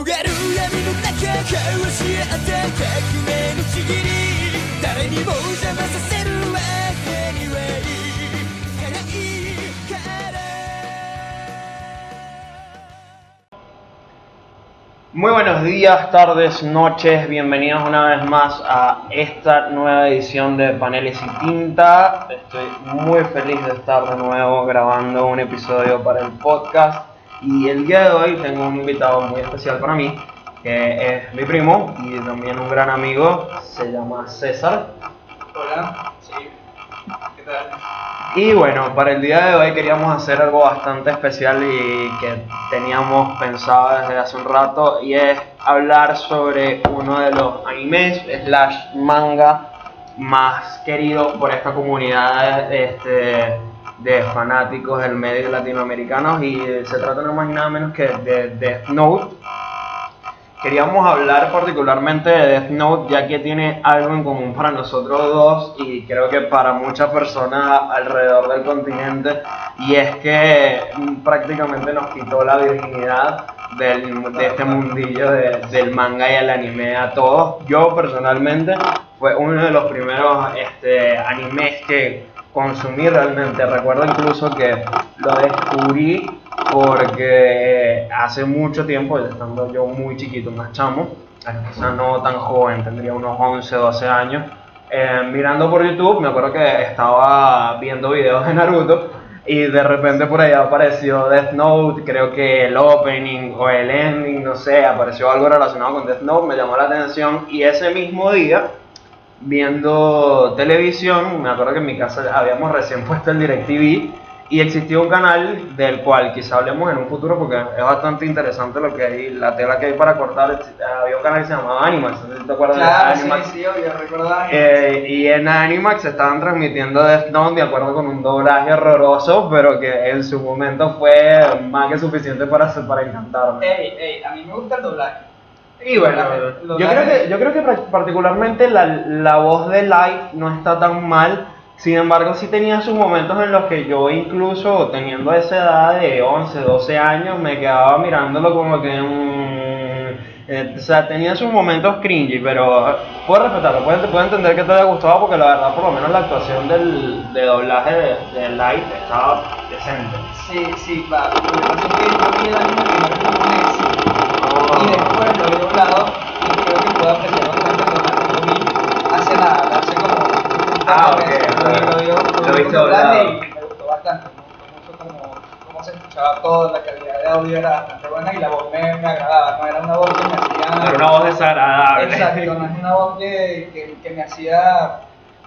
広がる闇の中交わし合った革命のちぎり誰にも邪魔させるわけにはいかないから Muy buenos días, tardes, noches, bienvenidos una vez más a esta nueva edición de Paneles y Tinta. Estoy muy feliz de estar de nuevo grabando un episodio para el podcast y el día de hoy tengo un invitado muy especial para mí, que es mi primo y también un gran amigo, se llama César. Hola, sí. ¿Qué tal? Y bueno, para el día de hoy queríamos hacer algo bastante especial y que teníamos pensado desde hace un rato y es hablar sobre uno de los animes slash manga más queridos por esta comunidad este, de fanáticos del medio latinoamericanos y se trata nada más y nada menos que de Death Note. Queríamos hablar particularmente de Death Note ya que tiene algo en común para nosotros dos y creo que para muchas personas alrededor del continente y es que mm, prácticamente nos quitó la virginidad del- de este mundillo de- del manga y el anime a todos. Yo personalmente fue uno de los primeros este, animes que consumí realmente. Recuerdo incluso que lo descubrí porque hace mucho tiempo, estando yo muy chiquito, más chamo, quizás no tan joven, tendría unos 11, 12 años, eh, mirando por YouTube, me acuerdo que estaba viendo videos de Naruto y de repente por ahí apareció Death Note, creo que el opening o el ending, no sé, apareció algo relacionado con Death Note, me llamó la atención y ese mismo día viendo televisión, me acuerdo que en mi casa habíamos recién puesto el DirecTV y existía un canal del cual quizá hablemos en un futuro porque es bastante interesante lo que hay, la tela que hay para cortar. Había un canal que se llamaba Animax, te acuerdas Claro, de sí, Animax. sí, obvio, recordaba. Eh, y en Animax estaban transmitiendo Death Note de acuerdo con un doblaje horroroso, pero que en su momento fue más que suficiente para, para encantarme. Ey, ey, a mí me gusta el doblaje. Y bueno, yo creo que, yo creo que particularmente la, la voz de Light no está tan mal. Sin embargo, sí tenía sus momentos en los que yo incluso teniendo esa edad de 11, 12 años, me quedaba mirándolo como que... mm, eh, o sea, tenía sus momentos cringy, pero eh, puedo respetarlo, puedo, puedo entender que te haya gustado porque la verdad, por lo menos la actuación del, de doblaje de, de Light estaba decente. Sí, sí, va. Lo que pasa es que yo vi el anime primero y después lo vi doblado y creo que puedo apreciar bastante el doblaje. Lo vi hace nada, hace como. un par Ah, de ok, meses. ok. Lo vi- lo vi- Lo y me gustó bastante. Me gustó mucho cómo, se escuchaba todo, la calidad de audio era bastante buena y la voz me, me agradaba. No era una voz que me hacía. Era una voz desagradable. Exacto, no es una voz que, que, que me hacía.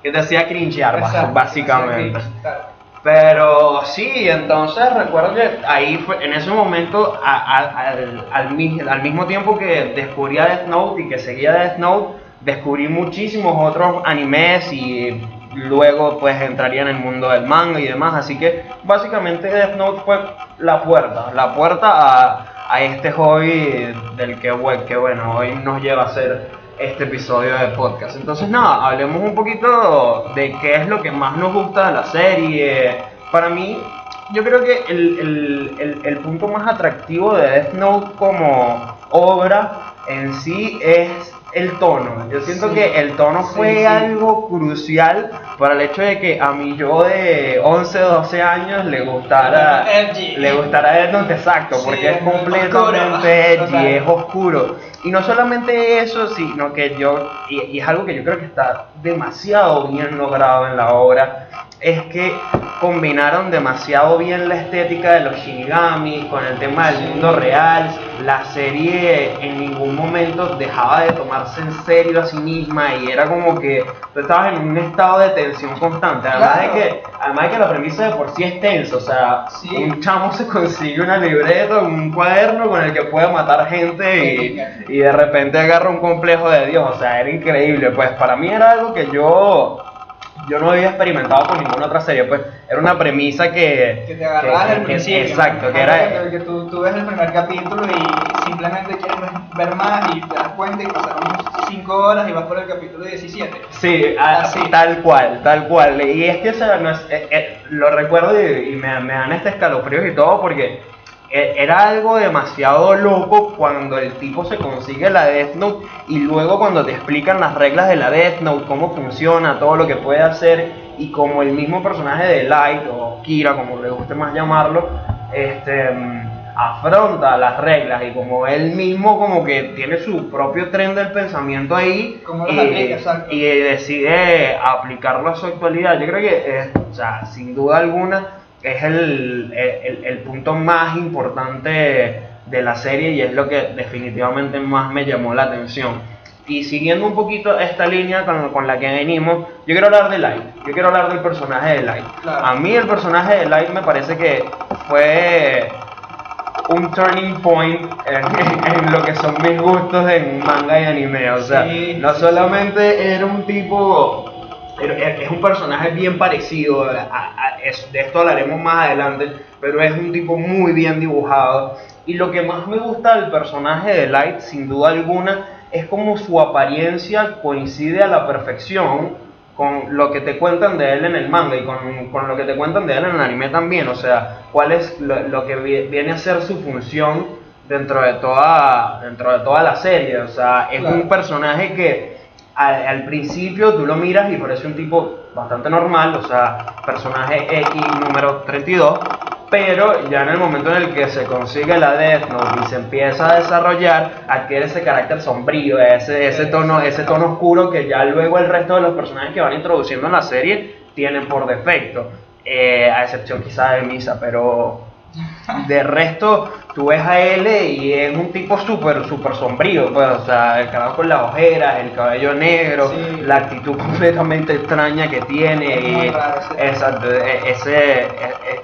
que te hacía cringear, Exacto, básicamente. me hacía cringe, claro. Pero sí, entonces recuerdo que ahí fue, en ese momento, a- a- al, al al mismo tiempo que descubría Death Note y que seguía Death Note, descubrí muchísimos otros animes y luego pues entraría en el mundo del manga y demás. Así que básicamente Death Note fue la puerta, la puerta a, a este hobby del que, bue- que bueno, hoy nos lleva a hacer este episodio de podcast. Entonces nada, hablemos un poquito de qué es lo que más nos gusta de la serie. Para mí, yo creo que el, el- el- el punto más atractivo de Death Note como obra en sí es el tono. Yo siento Sí. que el tono fue sí. algo crucial para el hecho de que a mí yo de 11, 12 años le gustara Edgy. le gustará Death Note exacto, Sí, porque es completamente edgy, es oscuro. Y no solamente eso, sino que yo, y, y es algo que yo creo que está demasiado bien logrado en la obra, es que combinaron demasiado bien la estética de los Shinigami con el tema del mundo real. La serie en ningún momento dejaba de tomarse en serio a sí misma y era como que tú estabas en un estado de tensión constante. Además Claro. de que, además de que la premisa de por sí es tenso, o sea, Sí. un chamo se consigue una libreta, un cuaderno con el que puede matar gente y, y de repente agarra un complejo de Dios, o sea, era increíble, pues para mí era algo que yo yo no había experimentado con ninguna otra serie, pues era una premisa que Que te agarraban que- al principio. exacto, que era Que, que tú, tú ves el primer capítulo y simplemente quieres ver más y te das cuenta y pasaron 5 horas y vas por el capítulo 17. Sí, Así. tal cual, tal cual. Y es que o sea, no es- eh, eh, lo recuerdo y, y me, me dan este escalofríos y todo porque era algo demasiado loco cuando el tipo se consigue la Death Note y luego cuando te explican las reglas de la Death Note, cómo funciona, todo lo que puede hacer y como el mismo personaje de Light o Kira, como le guste más llamarlo, este mm, afronta las reglas y como él mismo como que tiene su propio tren del pensamiento ahí Como y, aplica, exacto. y decide aplicarlo a su actualidad. Yo creo que, es, o sea, sin duda alguna, es el, el- el punto más importante de la serie y es lo que definitivamente más me llamó la atención. Y siguiendo un poquito esta línea con, con la que venimos, yo quiero hablar de Light. Yo quiero hablar del personaje de Light. Claro. A mí el personaje de Light me parece que fue un turning point en, en lo que son mis gustos en manga y anime. O sea, Sí, no sí, solamente era un tipo, es un personaje bien parecido, a- a- de esto hablaremos más adelante, pero es un tipo muy bien dibujado. Y lo que más me gusta del personaje de Light, sin duda alguna, es como su apariencia coincide a la perfección con lo que te cuentan de él en el manga y con, con lo que te cuentan de él en el anime también, o sea, cuál es lo, lo que vi- viene a ser su función dentro de toda dentro de toda la serie, o sea, es Claro. un personaje que al, al principio tú lo miras y parece un tipo bastante normal, o sea, personaje X número 32, pero ya en el momento en el que se consigue la Death Note y se empieza a desarrollar, adquiere ese carácter sombrío, ese, ese, tono, ese tono oscuro que ya luego el resto de los personajes que van introduciendo en la serie tienen por defecto, Eh, a excepción quizá de Misa, pero de resto tú ves a él y es un tipo súper, súper sombrío, pues, o sea, el carajo con las ojeras, el cabello negro, Sí. la actitud completamente extraña que tiene, Es y raro ese- exacto, e- ese, e-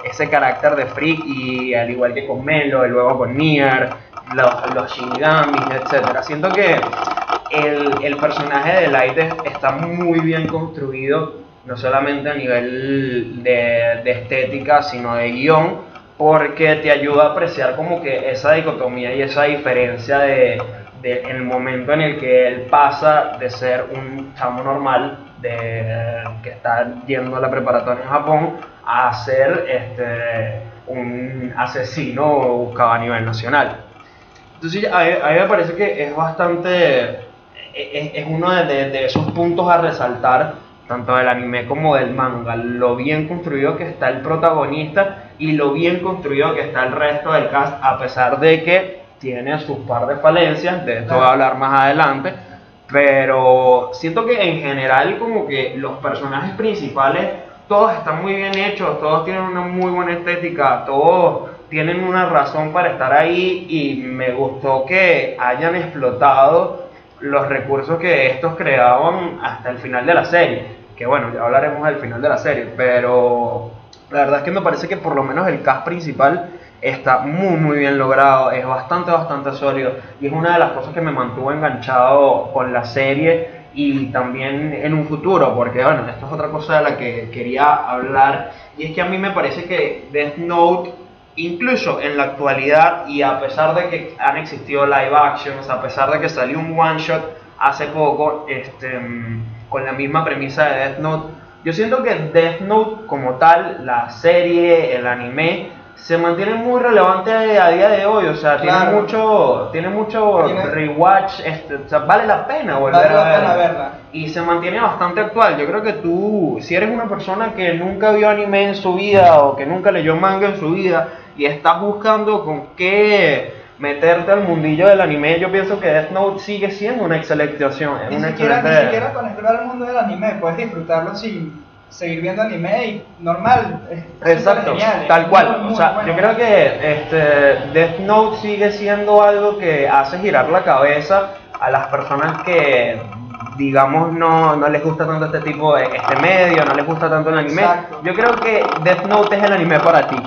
ese carácter de freak y al igual que con Melo y luego con Nier, los, los Shinigamis, etcétera. Siento que el, el personaje de Light es- está muy bien construido, no solamente a nivel de, de estética, sino de guion, porque te ayuda a apreciar como que esa dicotomía y esa diferencia de, el momento en el que él pasa de ser un chamo normal de que está yendo a la preparatoria en Japón a ser este un asesino buscado a nivel nacional. Entonces a mí, me parece que es bastante, es, es uno de esos puntos a resaltar, tanto del anime como del manga, lo bien construido que está el protagonista y lo bien construido que está el resto del cast, a pesar de que tiene sus par de falencias, de esto voy a hablar más adelante, pero siento que en general como que los personajes principales todos están muy bien hechos, todos tienen una muy buena estética, todos tienen una razón para estar ahí y me gustó que hayan explotado los recursos que estos creaban hasta el final de la serie. Que bueno, ya hablaremos del final de la serie, pero la verdad es que me parece que por lo menos el cast principal está muy muy bien logrado, es bastante bastante sólido y es una de las cosas que me mantuvo enganchado con la serie y también en un futuro, porque bueno, esto es otra cosa de la que quería hablar y es que a mí me parece que Death Note incluso en la actualidad y a pesar de que han existido live actions, a pesar de que salió un one shot hace poco este, con la misma premisa de Death Note, yo siento que Death Note como tal, la serie, el anime, se mantiene muy relevante a día de hoy, o sea, tiene Claro. mucho, tiene mucho Tiene- rewatch, este, o sea, vale la pena volver Vale la a pena verla. verla. Y se mantiene bastante actual. Yo creo que tú, si eres una persona que nunca vio anime en su vida o que nunca leyó manga en su vida y estás buscando con qué meterte al mundillo del anime, yo pienso que Death Note sigue siendo una excelente opción. Ni una siquiera, ni siquiera con explorar el mundo del anime, puedes disfrutarlo sin seguir viendo anime y normal. es Exacto, genial, tal muy, cual. muy o sea, bueno. yo creo que este, Death Note sigue siendo algo que hace girar la cabeza a las personas que, digamos, no, no les gusta tanto este tipo de este medio, no les gusta tanto el anime. Exacto. Yo creo que Death Note es el anime para ti.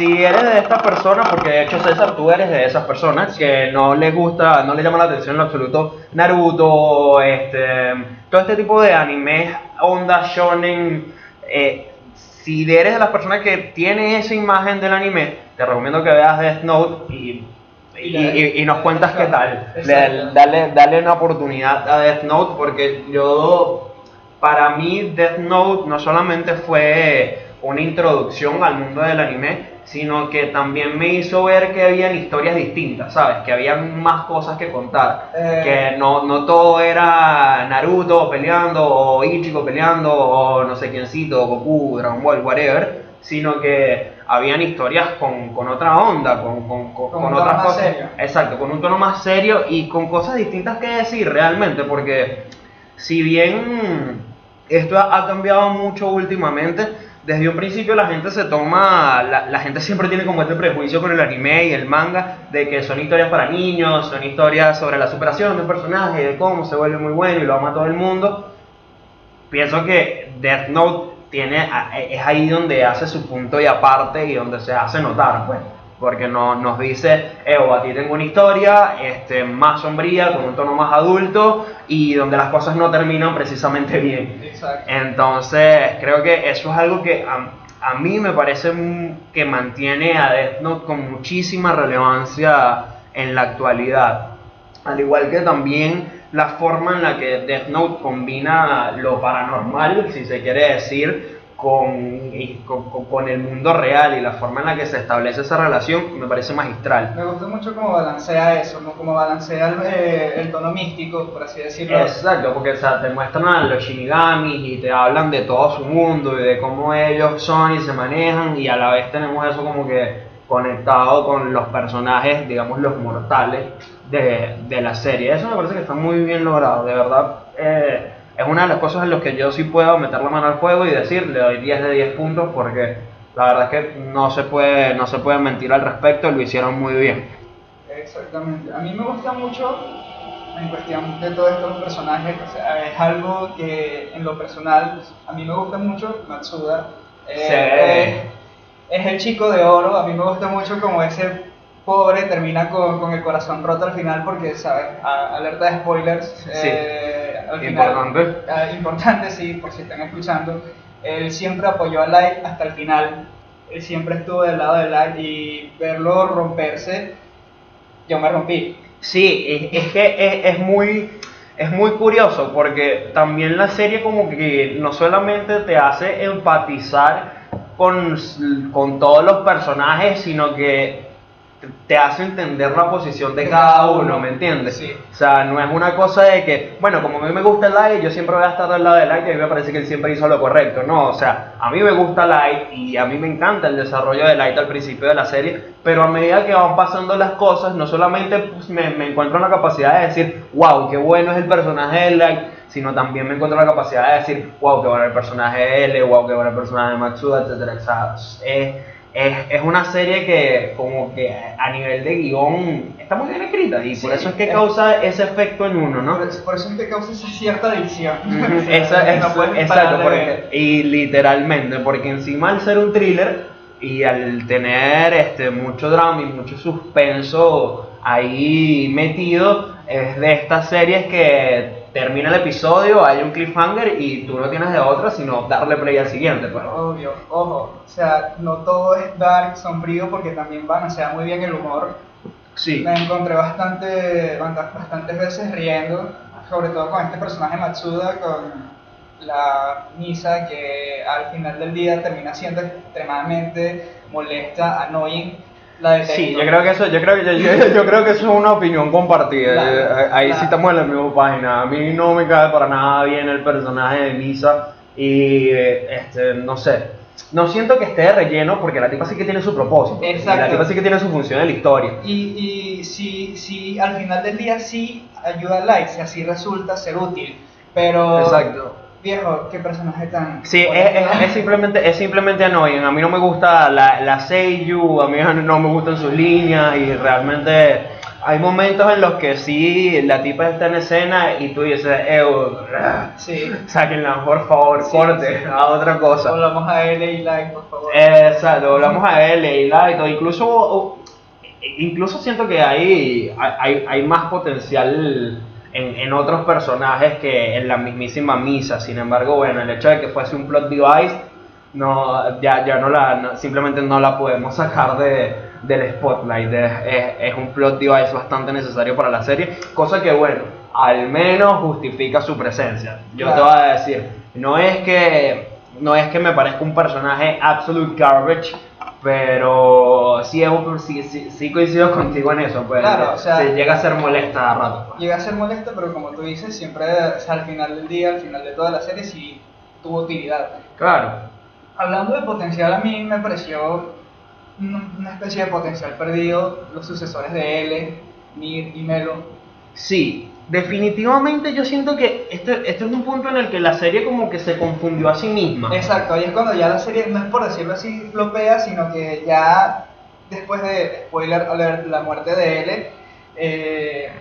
Si eres de estas personas, porque de hecho César, tú eres de esas personas que no les gusta, no les llama la atención en lo absoluto Naruto, este, todo este tipo de animes, onda shonen, eh, si eres de las personas que tiene esa imagen del anime, te recomiendo que veas Death Note y, y, y- y nos cuentas qué tal. Le- dale, dale una oportunidad a Death Note porque yo, para mí, Death Note no solamente fue una introducción al mundo del anime, sino que también me hizo ver que habían historias distintas, ¿sabes? Que habían más cosas que contar. Eh. Que no, no todo era Naruto peleando, o Ichigo peleando, o no sé quiéncito, Goku, Dragon Ball, whatever, sino que habían historias con, con otra onda, con, con, con- Con con un tono otras más cosas. serio. Exacto, con un tono más serio y con cosas distintas que decir realmente, porque si bien esto ha cambiado mucho últimamente, desde un principio la gente se toma, la, la gente siempre tiene como este prejuicio con el anime y el manga, de que son historias para niños, son historias sobre la superación de un personaje, de cómo se vuelve muy bueno y lo ama todo el mundo. Pienso que Death Note tiene, es ahí donde hace su punto y aparte y donde se hace notar, pues. Porque no, nos dice, Evo, a ti tengo una historia este, más sombría, con un tono más adulto y donde las cosas no terminan precisamente bien. Exacto. Entonces, creo que eso es algo que a, a mí me parece que mantiene a Death Note con muchísima relevancia en la actualidad. Al igual que también la forma en la que Death Note combina lo paranormal, si se quiere decir, con, con- con el mundo real y la forma en la que se establece esa relación, me parece magistral. Me gusta mucho cómo balancea eso, ¿no? Cómo balancea el, eh, el tono místico, por así decirlo. Exacto, porque o sea, te muestran a los shinigamis y te hablan de todo su mundo y de cómo ellos son y se manejan y a la vez tenemos eso como que conectado con los personajes, digamos los mortales de, de la serie. Eso me parece que está muy bien logrado, de verdad. eh, es una de las cosas en las que yo sí puedo meter la mano al juego y decir, le doy 10 de 10 puntos porque la verdad es que no se puede, no se puede mentir al respecto, lo hicieron muy bien. Exactamente. A mí me gusta mucho en cuestión de todos estos personajes, o sea, es algo que en lo personal a mí me gusta mucho Matsuda. Eh, es, es el chico de oro, a mí me gusta mucho como ese pobre termina con, con el corazón roto al final porque, ¿sabes? A- alerta de spoilers. Sí. eh, al final- Importante. Ah, importante, sí, por si están escuchando. Él siempre apoyó a Light hasta el final. Él siempre estuvo del lado de Light y verlo romperse, yo me rompí. Sí, es, es que es, es muy es muy curioso porque también la serie como que no solamente te hace empatizar con, con todos los personajes, sino que te hace entender la posición de cada uno, ¿me entiendes? Sí. O sea, no es una cosa de que, bueno, como a mí me gusta el Light, yo siempre voy a estar del lado del Light y a mí me parece que él siempre hizo lo correcto. No, o sea, a mí me gusta Light y a mí me encanta el desarrollo de Light al principio de la serie, pero a medida que van pasando las cosas, no solamente pues, me, me encuentro en la capacidad de decir, wow, qué bueno es el personaje de Light, sino también me encuentro en la capacidad de decir, wow, qué bueno el personaje de L, wow, qué bueno el personaje de Matsuda, etcétera, O sea, es, es, una serie que como que a nivel de guion está muy bien escrita y por Sí, eso es que es- causa ese efecto en uno, ¿no? Por, eso- por es que causa esa cierta adicción. Esa- es- no exacto, porque- y literalmente, porque encima al ser un thriller y al tener este mucho drama y mucho suspenso ahí metido, es de estas series que termina el episodio, hay un cliffhanger y tú no tienes de otra sino darle play al siguiente. pues. Obvio, ojo, o sea, no todo es dark, sombrío, porque también van, o sea, muy bien el humor. Sí, Me encontré bastante, bast- bastantes veces riendo, sobre todo con este personaje Matsuda, con la Misa, que al final del día termina siendo extremadamente molesta, annoying. La detecto. Sí, yo creo que eso, yo creo que yo, yo- yo creo que eso es una opinión compartida. Claro, Eh, Ahí sí estamos en la misma página. A mí no me cae para nada bien el personaje de Misa y eh, este, no sé. No siento que esté de relleno porque la tipa sí que tiene su propósito. y Exacto. La tipa sí que tiene su función en la historia. Y, y si, si al final del día sí ayuda a Light, si así resulta ser útil, pero Exacto. Viejo, qué personaje tan... Sí, es, es- es simplemente es simplemente annoying. A mí no me gusta la, la Seiyu, a mí no me gustan sus líneas y realmente hay momentos en los que sí la tipa está en escena y tú dices, eh, Sí. sáquenla por favor, Sí, corte sí. a otra cosa. Volvamos a L y Light, por favor. Exacto, hablamos a él y Light, o incluso, incluso siento que hay, hay, hay más potencial en, en otros personajes que en la mismísima misa. Sin embargo, bueno, el hecho de que fuese un plot device, no, ya, ya no la, no- simplemente no la podemos sacar de, del spotlight. Es, es, es un plot device bastante necesario para la serie, cosa que, bueno, al menos justifica su presencia. Yo te voy a decir, no es que no es que me parezca un personaje absolute garbage, Pero sí, sí, sí, sí coincido contigo en eso, pues Claro, o sea- se llega a ser molesta a rato. pues. Llega a ser molesto, pero como tú dices, siempre, o sea, al final del día, al final de toda la serie, sí tuvo utilidad. Claro, Hablando de potencial, a mí me pareció una especie de potencial perdido los sucesores de L, Nir y Melo. sí, definitivamente yo siento que este, este es un punto en el que la serie como que se confundió a sí misma. Exacto, ahí es cuando ya la serie, no es por decirlo así, flopea, sino que ya después de, spoiler alert, la muerte de L, eh,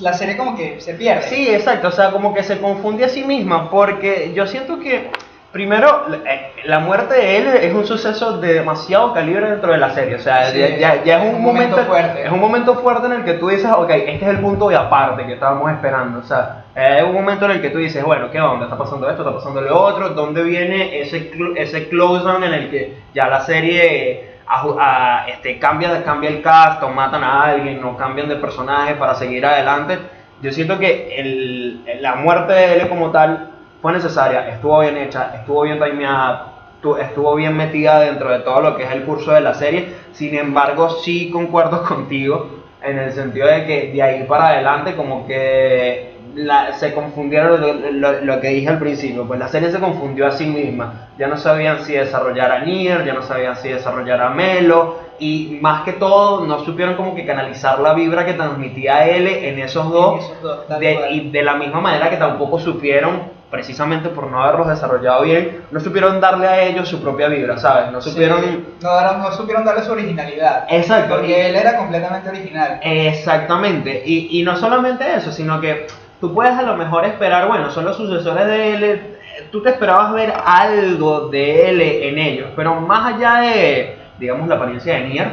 la serie como que se pierde. Sí, exacto, o sea, como que se confunde a sí misma, porque yo siento que, primero, eh, la muerte de él es un suceso de demasiado calibre dentro de la serie, o sea, Sí, ya, ya- ya es un, un momento, momento fuerte. es un momento fuerte en el que tú dices, ok, este es el punto de aparte que estábamos esperando, o sea, es un momento en el que tú dices, bueno, ¿qué onda? Está pasando esto, está pasando lo otro, ¿dónde viene ese, ese close down en el que ya la serie aju- a- este, cambia, cambia el cast, o matan a alguien, o cambian de personaje para seguir adelante? Yo siento que el, la muerte de él como tal fue necesaria, estuvo bien hecha, estuvo bien timeada, tu- estuvo bien metida dentro de todo lo que es el curso de la serie. Sin embargo, sí concuerdo contigo en el sentido de que de ahí para adelante como que la- se confundieron lo, lo- lo que dije al principio, pues la serie se confundió a sí misma. Ya no sabían si desarrollar a Nier, ya no sabían si desarrollar a Melo y más que todo no supieron como que canalizar la vibra que transmitía él en esos dos esos dos, de- y de la misma manera que tampoco supieron, precisamente por no haberlos desarrollado bien, no supieron darle a ellos su propia vibra, ¿sabes? No supieron... Sí, no, no supieron darle su originalidad. Exacto. Porque él era completamente original. Exactamente, y, y no solamente eso, sino que tú puedes a lo mejor esperar, bueno, son los sucesores de él, eh, tú te esperabas ver algo de él en ellos, pero más allá de, digamos, la apariencia de Nier,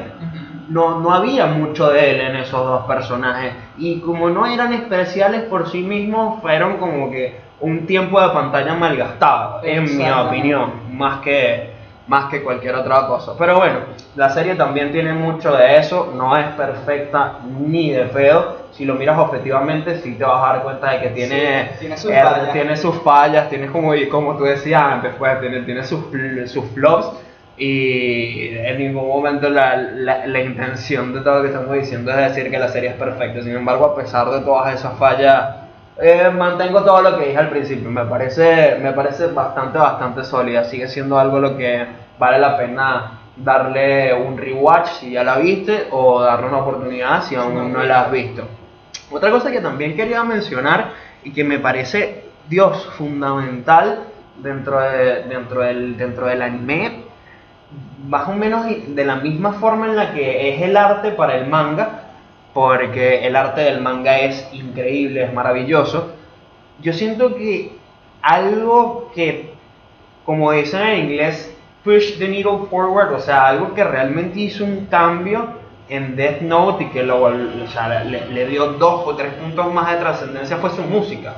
no, no había mucho de él en esos dos personajes. Y como no eran especiales por sí mismos, fueron como que un tiempo de pantalla malgastado, en mi opinión, más que, más que cualquier otra cosa. Pero bueno, la serie también tiene mucho de eso, no es perfecta ni de feo. Si lo miras objetivamente, sí te vas a dar cuenta de que tiene, Sí, tiene sus eh, fallas. tiene sus fallas, tiene como, como tú decías antes, pues, tiene, tiene sus, sus flops y en ningún momento la, la, la intención de todo lo que estamos diciendo es decir que la serie es perfecta. Sin embargo, a pesar de todas esas fallas, eh, mantengo todo lo que dije al principio. Me parece, me parece bastante, bastante sólida. Sigue siendo algo lo que vale la pena darle un rewatch si ya la viste o darle una oportunidad si aún no la has visto. Otra cosa que también quería mencionar y que me parece, Dios, fundamental dentro, de, dentro, del, dentro del anime, más o menos de la misma forma en la que es el arte para el manga, porque el arte del manga es increíble, es maravilloso. Yo siento que algo que, como dicen en inglés, push the needle forward, o sea, algo que realmente hizo un cambio en Death Note y que lo, o sea, le, le dio dos o tres puntos más de trascendencia fue su música.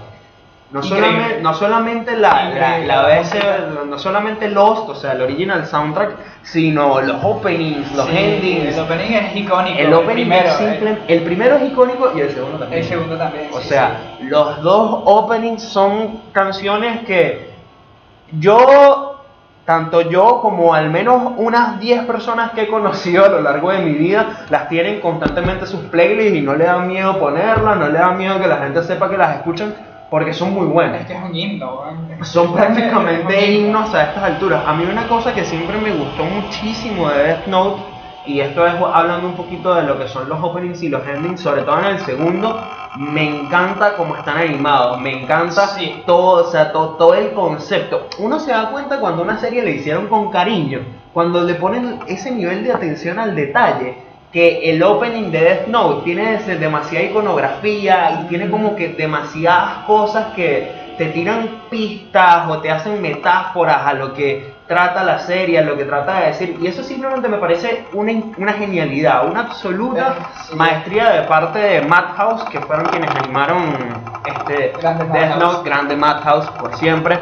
No solamente, no solamente la, la, la música. no solamente Lost, o sea, el original soundtrack, sino los openings, los Sí, endings. El opening es icónico. El opening primero, es simple, eh. el primero es icónico y el segundo también. El segundo también. O sí, sea, los dos openings son canciones que yo, tanto yo como al menos unas 10 personas que he conocido a lo largo de mi vida, las tienen constantemente en sus playlists y no le da miedo ponerlas, no le da miedo que la gente sepa que las escuchan porque son muy buenas. Es que es un himno. Son Es prácticamente himno. himnos a estas alturas. A mí una cosa que siempre me gustó muchísimo de Death Note, y esto es hablando un poquito de lo que son los openings y los endings, sobre todo en el segundo, me encanta cómo están animados, me encanta Sí. todo, o sea, todo, todo el concepto. Uno se da cuenta cuando una serie le hicieron con cariño, cuando le ponen ese nivel de atención al detalle, que el opening de Death Note tiene demasiada iconografía y tiene como que demasiadas cosas que te tiran pistas o te hacen metáforas a lo que trata la serie, a lo que trata de decir. Y eso simplemente me parece una, una genialidad, una absoluta Eh, sí. maestría de parte de Madhouse, que fueron quienes animaron este Grande Death Madhouse. Note, grande Madhouse por siempre.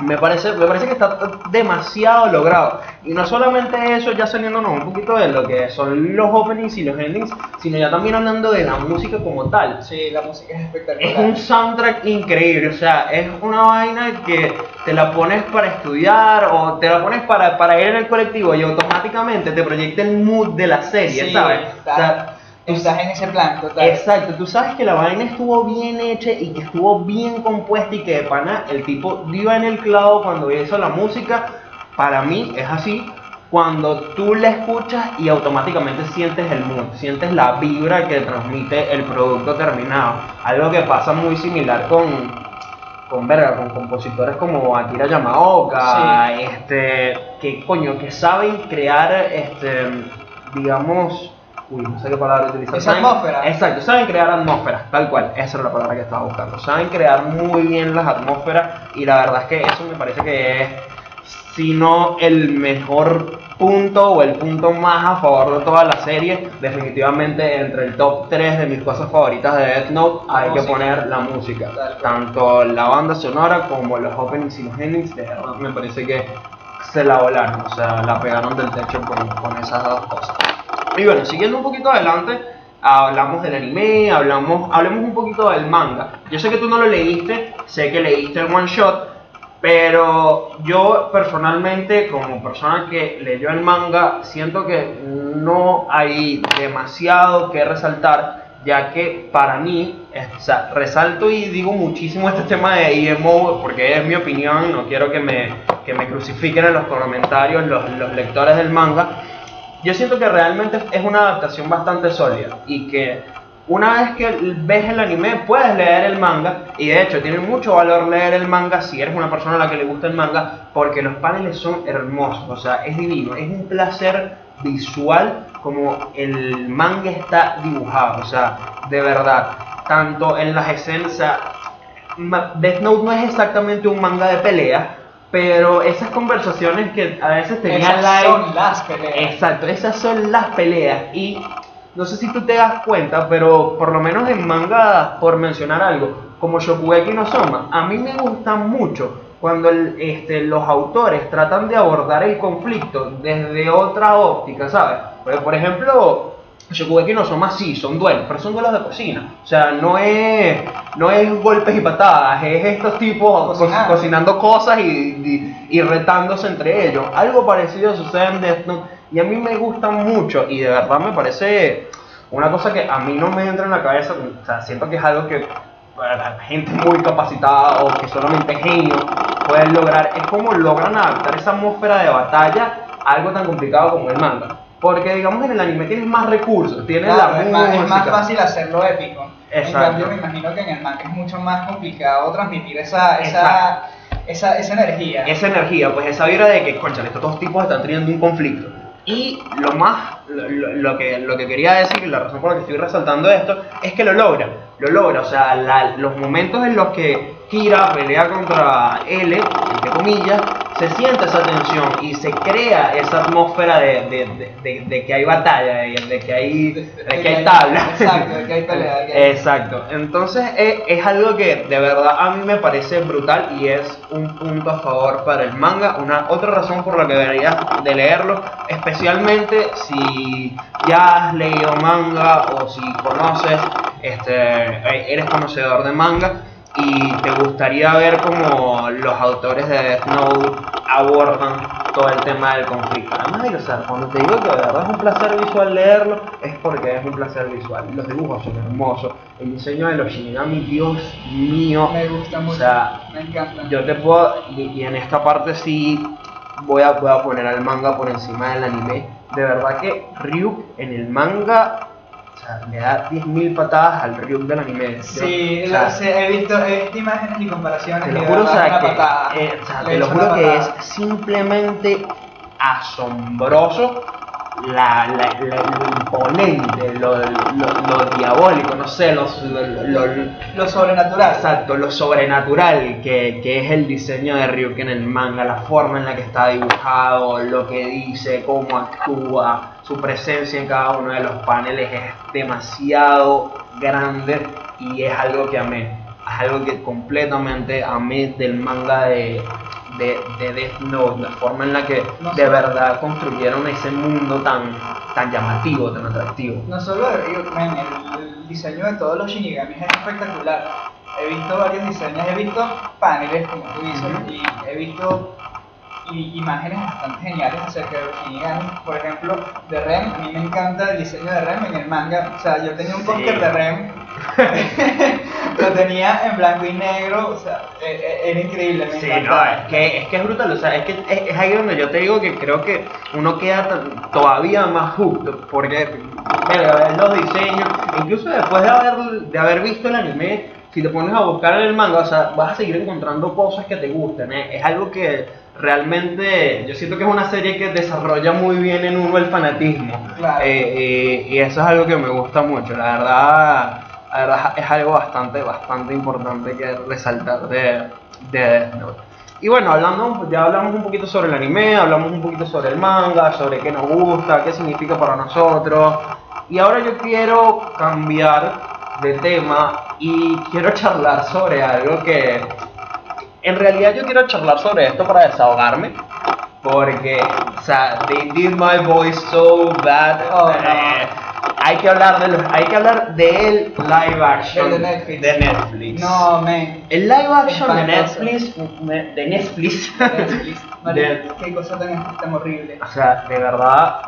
Me parece, me parece que está demasiado logrado. Y no solamente eso, ya saliéndonos un poquito de lo que son los openings y los endings, sino ya también hablando de la música como tal. Sí, la música es espectacular. Es un soundtrack increíble, o sea, es una vaina que te la pones para estudiar o te la pones para, para ir en el colectivo y automáticamente te proyecta el mood de la serie, Sí, ¿sabes? está- O sea, Estás en ese plan, total. Exacto, tú sabes que la vaina estuvo bien hecha y que estuvo bien compuesta y que de pana el tipo dio en el clavo cuando hizo la música. Para mí es así, cuando tú la escuchas y automáticamente sientes el mood, sientes la vibra que transmite el producto terminado. Algo que pasa muy similar con, con verga, con compositores como Akira Yamaoka, este, que coño, que saben crear, este, digamos, uy, no sé qué palabra utilizar. Saben- atmósfera. Exacto, saben crear atmósferas, tal cual, esa era la palabra que estaba buscando. Saben crear muy bien las atmósferas y la verdad es que eso me parece que es, si no el mejor punto o el punto más a favor de toda la serie, definitivamente entre el top 3 de mis cosas favoritas de Death Note hay que Música. poner la música. Tanto la banda sonora como los openings y los endings, de verdad me parece que se la volaron, o sea, la pegaron del techo con, con esas dos cosas. Y bueno, siguiendo un poquito adelante, hablamos del anime, hablamos, hablemos un poquito del manga. Yo sé que tú no lo leíste, sé que leíste el one shot, pero yo personalmente, como persona que leyó el manga, siento que no hay demasiado que resaltar, ya que para mí, o sea, resalto y digo muchísimo este tema de EMO, porque es mi opinión, no quiero que me, que me crucifiquen en los comentarios los, los lectores del manga, yo siento que realmente es una adaptación bastante sólida y que una vez que ves el anime puedes leer el manga y de hecho tiene mucho valor leer el manga si eres una persona a la que le gusta el manga porque los paneles son hermosos, o sea, es divino, es un placer visual como el manga está dibujado, o sea, de verdad, tanto en las escenas, Death Note no es exactamente un manga de pelea, pero esas conversaciones que a veces tenían Esas live son las peleas. Exacto, esas son las peleas y no sé si tú te das cuenta, pero por lo menos en manga, por mencionar algo, como Shokugeki no Soma, a mí me gusta mucho cuando el- este, los autores tratan de abordar el conflicto desde otra óptica, ¿sabes? Porque, por ejemplo, Shokugeki no Soma sí, son duelos, pero son duelos de cocina. O sea, no es, no es golpes y patadas, es estos tipos co- cocinando cosas y, y- y retándose entre ellos. Algo parecido sucede en Death Note y a mí me gusta mucho y de verdad me parece una cosa que a mí no me entra en la cabeza. O sea, siento que es algo que para gente muy capacitada o que solamente genios pueden lograr. Es como logran adaptar esa atmósfera de batalla a algo tan complicado como el manga. Porque digamos en el anime tienes más recursos, tienes Claro, la es, más, es más música. fácil hacerlo épico. Exacto. En cambio, me imagino que en el manga es mucho más complicado transmitir esa, esa, esa, esa energía. esa energía, pues esa vibra de que, conchale, estos dos tipos están teniendo un conflicto. Y lo más, lo, lo- que, lo que quería decir, y la razón por la que estoy resaltando esto, es que lo logra, lo logra, o sea, la- los momentos en los que Kira pelea contra L, entre comillas, se siente esa tensión y se crea esa atmósfera de, de- de- que hay batalla, de, de que hay, de que hay tabla. Exacto, de que hay pelea. de que hay- Exacto, entonces es, es algo que de verdad a mí me parece brutal y es un punto a favor para el manga. Una otra razón por la que deberías de leerlo, especialmente si ya has leído manga o si conoces, este, eres conocedor de manga y te gustaría ver cómo los autores de Death Note abordan todo el tema del conflicto. Además de que, o sea, cuando te digo que de verdad es un placer visual leerlo, es porque es un placer visual. Los dibujos son hermosos, el diseño de los Shinigami, Dios mío. Me gusta mucho. O sea, me encanta. yo te puedo, y, en esta parte sí voy a, voy a poner al manga por encima del anime. De verdad que Ryuk en el manga sea, le da 10.000 patadas al Ryuk del anime. Sí, o sea, sé, he, visto, he visto imágenes y comparaciones. te lo juro, o sea, que, eh, o sea, Le te lo juro que es simplemente asombroso la, la- la- lo imponente, lo, lo- lo diabólico, no sé, los- lo, lo- lo- Lo sobrenatural. Exacto, lo sobrenatural que, que es el diseño de Ryuk en el manga, la forma en la que está dibujado, lo que dice, cómo actúa, su presencia en cada uno de los paneles es demasiado grande y es algo que amé. Es algo que completamente amé del manga de, de, de Death Note, la forma en la que No de verdad construyeron ese mundo tan, tan llamativo, tan atractivo. No solo man, el, el diseño de todos los shinigamis es espectacular. He visto varios diseños, he visto paneles, como tú dices, y he visto i- imágenes bastante geniales de los shinigamis. Por ejemplo, de Rem, a mí me encanta el diseño de Rem en el manga. O sea, yo tenía un Sí. póster de Rem, lo tenía en blanco y negro, o sea, e- e- era increíble, me Sí, no, es que, es que es brutal, o sea, es que es, es ahí donde yo te digo que creo que uno queda todavía más hooked, porque, ver los diseños, incluso después de haber, de haber visto el anime, si te pones a buscar en el manga, o sea, vas a seguir encontrando cosas que te gusten, ¿eh? es algo que realmente, yo siento que es una serie que desarrolla muy bien en uno el fanatismo, Claro. Eh, eh, y eso es algo que me gusta mucho, la verdad, la verdad es algo bastante, bastante importante que resaltar de, de Death Note. Y bueno, hablando, ya hablamos un poquito sobre el anime, hablamos un poquito sobre el manga, sobre qué nos gusta, qué significa para nosotros. Y ahora yo quiero cambiar de tema y quiero charlar sobre algo que en realidad yo quiero charlar sobre esto para desahogarme. Porque, o sea, they did my voice so bad. Oh, no. eh, hay que hablar de los, hay que hablar del live action de Netflix. de Netflix. No, man. El live action de. Netflix, de Netflix, Netflix, marico, de- qué cosa tan, tan horrible. o sea, de verdad,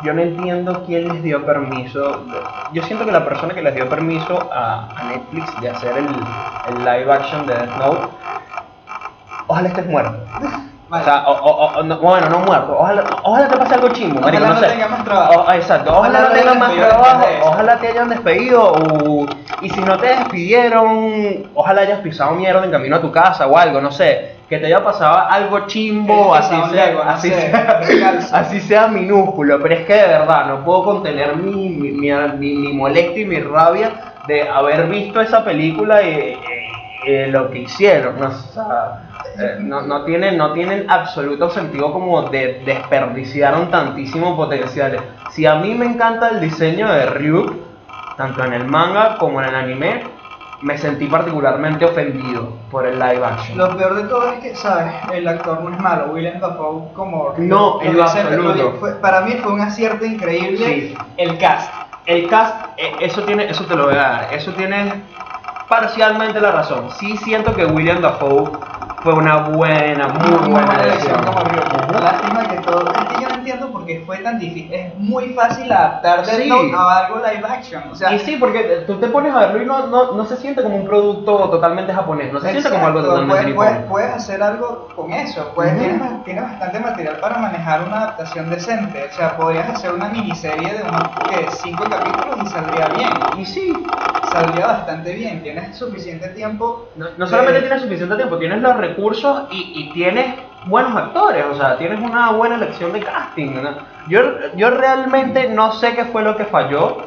yo no entiendo quién les dio permiso. Yo siento que la persona que les dio permiso a, a Netflix de hacer el, el live action de Death Note, ojalá estés muerto. O sea, o, o- no- bueno, no muerto. Ojalá, ojalá te pase algo chimbo, marico, Ojalá no no sé. tenga más trabajo. Exacto, ojalá, Ojalá no tengas más trabajo, ojalá te hayan despedido. o- y si no te despidieron, ojalá hayas pisado mierda en camino a tu casa o algo, no sé. Que te haya pasado algo chimbo, así sea, Lego, no así, sé, sea, descalzo. así sea minúsculo. Pero es que de verdad no puedo contener mi, mi, mi, mi- molestia y mi rabia de haber visto esa película y, y- y lo que hicieron. ¿no? O sea, eh, no, no tienen, no tienen absoluto sentido como de desperdiciaron tantísimo potencial. Si a mí me encanta el diseño de Ryuk, tanto en el manga como en el anime, me sentí particularmente ofendido por el live action. Lo peor de todo es que, ¿sabes? El actor no es malo, William Dafoe como... No, en lo absoluto. fue- para mí fue un acierto increíble Sí. el cast. El cast, eh, eso tiene, eso te lo voy a dar, eso tiene parcialmente la razón. Sí siento que William Dafoe fue una buena, muy buena elección. Ryuk. Lástima que todo... Es que yo no entiendo por qué fue tan difícil. Es muy fácil adaptar Sí. A algo live action. O sea, Y sí, porque tú te pones a verlo y no, no, no se siente como un producto totalmente japonés, no se siente como algo totalmente puedes, puedes, puedes hacer algo con eso, pues Ujú. tienes, ba- tienes bastante material para manejar una adaptación decente, o sea, podrías hacer una miniserie de unos que cinco capítulos y saldría bien, Y sí, saldría bastante bien, tienes suficiente tiempo. no, no solamente tienes suficiente tiempo, tienes los recursos y, y tienes buenos actores, o sea, tienes una buena elección de casting. ¿no? Yo, yo realmente no sé qué fue lo que falló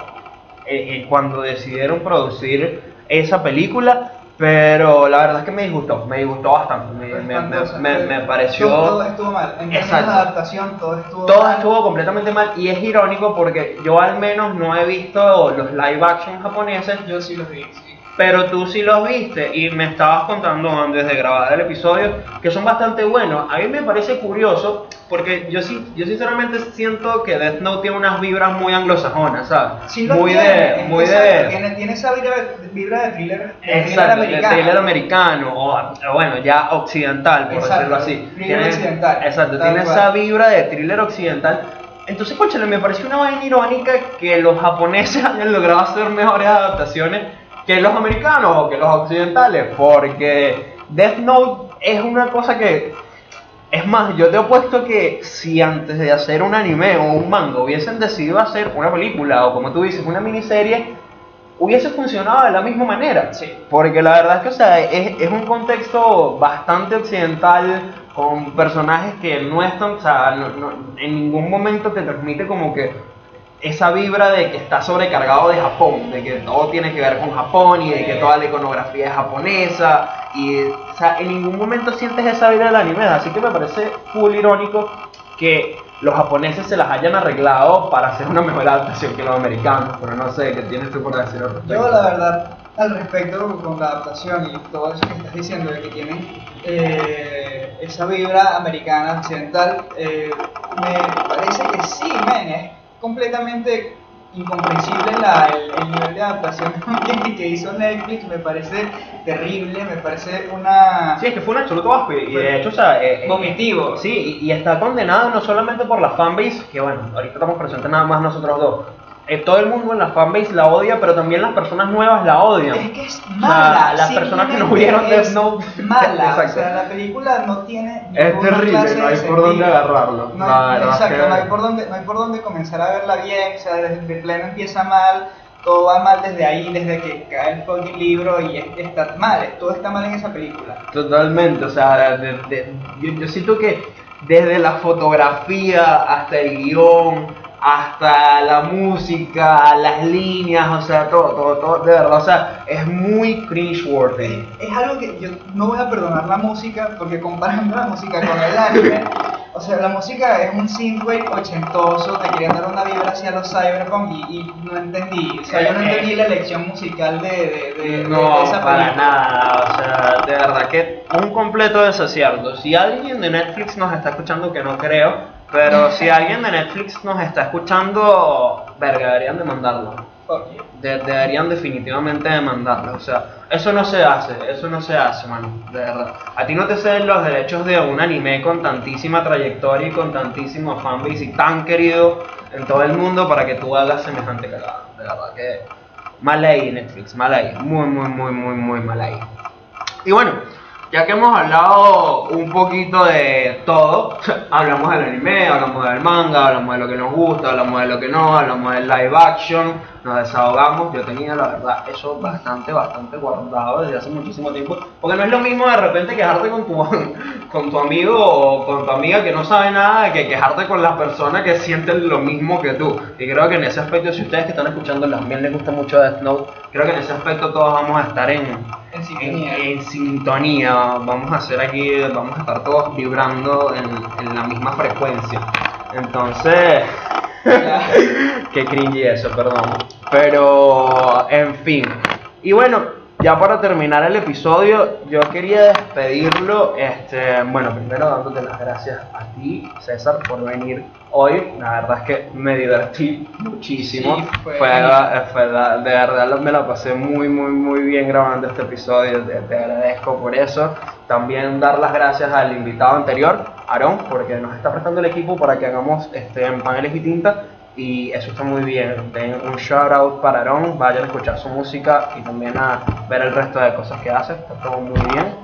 eh, eh, cuando decidieron producir esa película, pero la verdad es que me disgustó, me disgustó bastante, me, me- me- me- pareció... Todo, todo estuvo mal, en Exacto. de adaptación todo estuvo Todo mal. estuvo completamente mal y es irónico porque yo al menos no he visto los live action japoneses, Yo sí los vi, sí. Pero tú sí los viste y me estabas contando antes de grabar el episodio que son bastante buenos. A mí me parece curioso porque yo sí, yo sinceramente siento que Death Note tiene unas vibras muy anglosajonas, ¿sabes? Sí lo muy tiene, de, muy exacto, de Tiene, tiene esa vibra, vibra de thriller, de thriller Exacto, de americano. thriller americano, o bueno, ya occidental, por Exacto, decirlo así. thriller occidental, Exacto, tiene cual. esa vibra de thriller occidental. Entonces, conchale, me pareció una vaina irónica que los japoneses hayan logrado hacer mejores adaptaciones que los americanos o que los occidentales, porque Death Note es una cosa que es más, yo te he puesto que si antes de hacer un anime o un manga hubiesen decidido hacer una película o como tú dices, una miniserie, hubiese funcionado de la misma manera. Sí. Porque la verdad es que o sea, es, es un contexto bastante occidental, con personajes que no están, o sea, no- no- en ningún momento te transmite como que esa vibra de que está sobrecargado de Japón, de que todo tiene que ver con Japón y de que toda la iconografía es japonesa y o sea, en ningún momento sientes esa vibra del anime, así que me parece full irónico que los japoneses se las hayan arreglado para hacer una mejor adaptación que los americanos, pero no sé, ¿qué tienes tú por decir al respecto? Yo la verdad, al respecto con la adaptación y todo eso que estás diciendo de que tienen eh, esa vibra americana, occidental, eh, me parece que sí, men, es completamente incomprensible la, el, el nivel de adaptación que, hizo Netflix, me parece terrible, me parece una... Sí, es que fue un absoluto asco y y de hecho, o sea, eh, eh, Vomitivo. Sí, y, y está condenado no solamente por la fanbase, que bueno, ahorita estamos presentes nada más nosotros dos. Eh, todo el mundo en la fanbase la odia, pero también las personas nuevas la odian. Es que es mala. O sea, las personas que no vieron Death Note. Mala. O sea, la película no tiene. Es terrible, no hay por dónde agarrarlo. No hay, exacto, que- no, hay por dónde, no hay por dónde comenzar a verla bien. O sea, desde de pleno empieza mal. Todo va mal desde ahí, desde que cae el fucking libro y es- está mal. Todo está mal en esa película. Totalmente, o sea, de- de- yo, yo siento que desde la fotografía hasta el guion, hasta la música, las líneas, o sea, todo, todo, todo, de verdad, o sea, es muy cringe-worthy. Es algo que yo no voy a perdonar la música porque comparando la música con el anime, o sea, la música es un synthwave ochentoso, te querían dar una vibra hacia los cyberpunk y, y no entendí, o sea, yo no entendí la elección musical de, de, de- de No, esa para nada, o sea, de verdad que un completo desacierto. Si alguien de Netflix nos está escuchando, que no creo, pero si alguien de Netflix nos está escuchando, verga, deberían demandarlo. De- deberían definitivamente demandarlo. O sea, eso no se hace, eso no se hace, mano, de verdad. A ti no te ceden los derechos de un anime con tantísima trayectoria y con tantísimo fanbase y tan querido en todo el mundo para que tú hagas semejante cagada. De verdad que mal ahí Netflix, mal ahí, muy, muy, muy, muy, muy mal ahí. Y bueno, ya que hemos hablado un poquito de todo, hablamos del anime, hablamos del manga, hablamos de lo que nos gusta, hablamos de lo que no, hablamos del live action, nos desahogamos. Yo tenía la verdad eso bastante, bastante guardado desde hace muchísimo tiempo, porque no es lo mismo de repente quejarte con tu, con tu amigo o con tu amiga que no sabe nada que quejarte con las personas que sienten lo mismo que tú. Y creo que en ese aspecto, si ustedes que están escuchando también les gusta mucho Death Note, creo que en ese aspecto todos vamos a estar en, sintonía. en sintonía, vamos a hacer aquí, vamos a estar todos vibrando en, la misma frecuencia. Entonces, qué cringy eso, perdón. Pero, en fin. Y bueno, ya para terminar el episodio, yo quería despedirlo, este, bueno, primero dándote las gracias a ti, César, por venir hoy. La verdad es que me divertí muchísimo. Sí, fue fue, fue de verdad me la pasé muy, muy, muy bien grabando este episodio. Te, te agradezco por eso. También dar las gracias al invitado anterior, Aarón, porque nos está prestando el equipo para que hagamos este, paneles y tinta. Y eso está muy bien. Den un shout out para Aarón. Vayan a escuchar su música y también a ver el resto de cosas que hace. Está todo muy bien.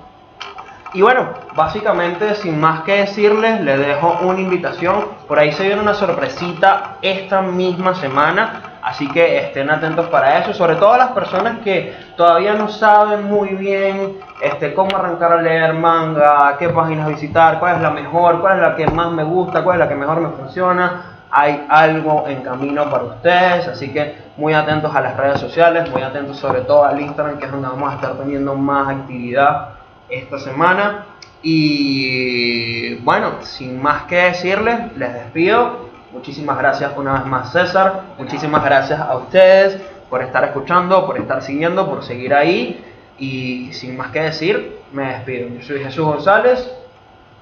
Y bueno, básicamente sin más que decirles, les dejo una invitación. Por ahí se viene una sorpresita esta misma semana. Así que estén atentos para eso. Sobre todo las personas que todavía no saben muy bien este, cómo arrancar a leer manga, qué páginas visitar, cuál es la mejor, cuál es la que más me gusta, cuál es la que mejor me funciona. Hay algo en camino para ustedes, así que muy atentos a las redes sociales, muy atentos sobre todo al Instagram, que es donde vamos a estar teniendo más actividad esta semana. Y bueno, sin más que decirles, les despido. Muchísimas gracias una vez más César. Muchísimas gracias a ustedes por estar escuchando, por estar siguiendo, por seguir ahí. Y sin más que decir, me despido. Yo soy Jesús González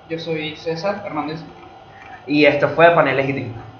Yo soy César Hernández. y esto fue Paneles y Tinta.